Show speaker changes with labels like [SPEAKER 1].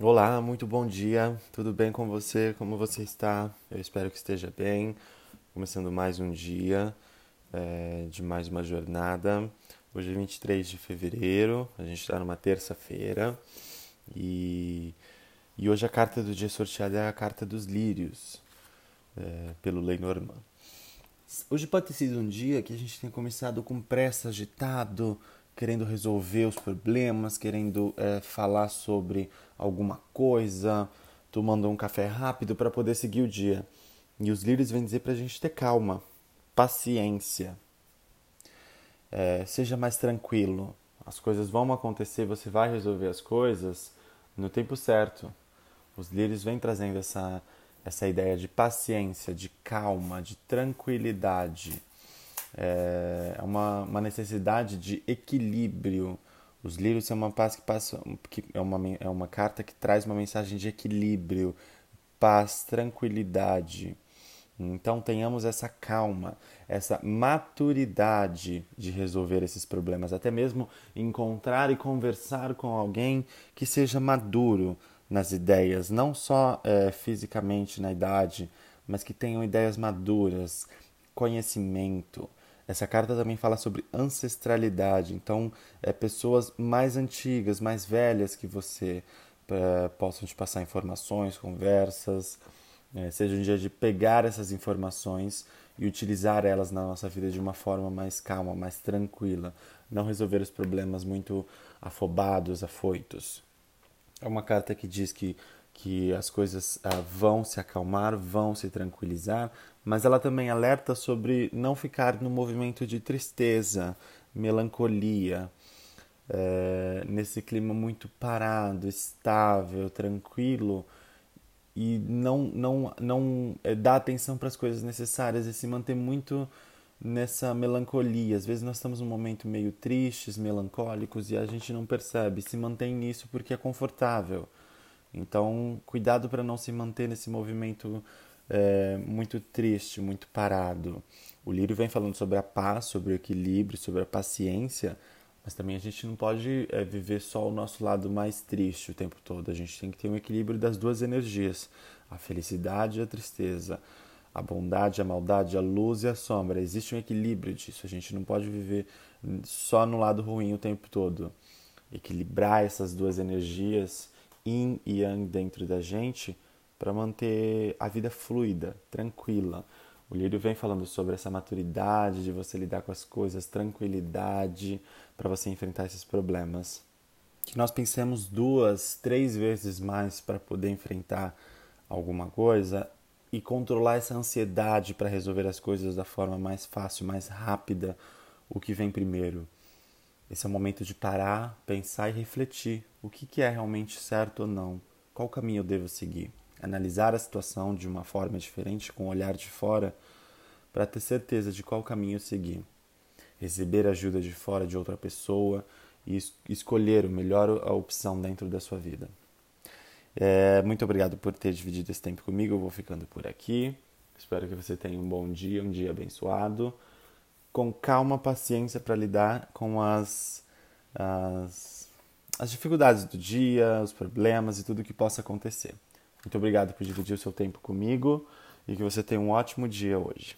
[SPEAKER 1] Olá, muito bom dia. Tudo bem com você? Como você está? Eu espero que esteja bem. Começando mais um dia é, de mais uma jornada. Hoje é 23 de fevereiro, a gente está numa terça-feira e, e hoje a carta do dia sorteada é a carta dos lírios, é, pelo Lenormand. Hoje pode ter sido um dia que a gente tenha começado com pressa, agitado, querendo resolver os problemas, querendo é, falar sobre alguma coisa, tomando um café rápido para poder seguir o dia. E os lírios vêm dizer para a gente ter calma, paciência, é, seja mais tranquilo. As coisas vão acontecer, você vai resolver as coisas no tempo certo. Os lírios vêm trazendo essa, essa ideia de paciência, de calma, de tranquilidade é uma, uma necessidade de equilíbrio. Os lírios são uma paz que passa, que é uma, é uma carta que traz uma mensagem de equilíbrio, paz, tranquilidade. Então tenhamos essa calma, essa maturidade de resolver esses problemas, até mesmo encontrar e conversar com alguém que seja maduro nas ideias, não só é, fisicamente na idade, mas que tenham ideias maduras, conhecimento. Essa carta também fala sobre ancestralidade, então é, pessoas mais antigas, mais velhas que você é, possam te passar informações, conversas, é, seja um dia de pegar essas informações e utilizar elas na nossa vida de uma forma mais calma, mais tranquila, não resolver os problemas muito afobados, afoitos. É uma carta que diz que que as coisas ah, vão se acalmar, vão se tranquilizar, mas ela também alerta sobre não ficar no movimento de tristeza, melancolia, é, nesse clima muito parado, estável, tranquilo e não não não é, dar atenção para as coisas necessárias e se manter muito nessa melancolia. Às vezes nós estamos num momento meio tristes, melancólicos e a gente não percebe, se mantém nisso porque é confortável então, cuidado para não se manter nesse movimento é, muito triste, muito parado. O Lírio vem falando sobre a paz, sobre o equilíbrio, sobre a paciência, mas também a gente não pode é, viver só o nosso lado mais triste o tempo todo. A gente tem que ter um equilíbrio das duas energias, a felicidade e a tristeza, a bondade, a maldade, a luz e a sombra. Existe um equilíbrio disso. A gente não pode viver só no lado ruim o tempo todo. Equilibrar essas duas energias yin e yang dentro da gente para manter a vida fluida, tranquila. O Lírio vem falando sobre essa maturidade de você lidar com as coisas, tranquilidade para você enfrentar esses problemas. Que nós pensemos duas, três vezes mais para poder enfrentar alguma coisa e controlar essa ansiedade para resolver as coisas da forma mais fácil, mais rápida, o que vem primeiro. Esse é o momento de parar, pensar e refletir o que, é realmente certo ou não, qual caminho eu devo seguir. Analisar a situação de uma forma diferente, com o um olhar de fora, para ter certeza de qual caminho seguir. Receber ajuda de fora de outra pessoa e es escolher o melhor a opção dentro da sua vida. É, muito obrigado por ter dividido esse tempo comigo. Eu vou ficando por aqui. Espero que você tenha um bom dia, um dia abençoado com calma, paciência para lidar com as, as, as dificuldades do dia, os problemas e tudo que possa acontecer. Muito obrigado por dividir o seu tempo comigo e que você tenha um ótimo dia hoje.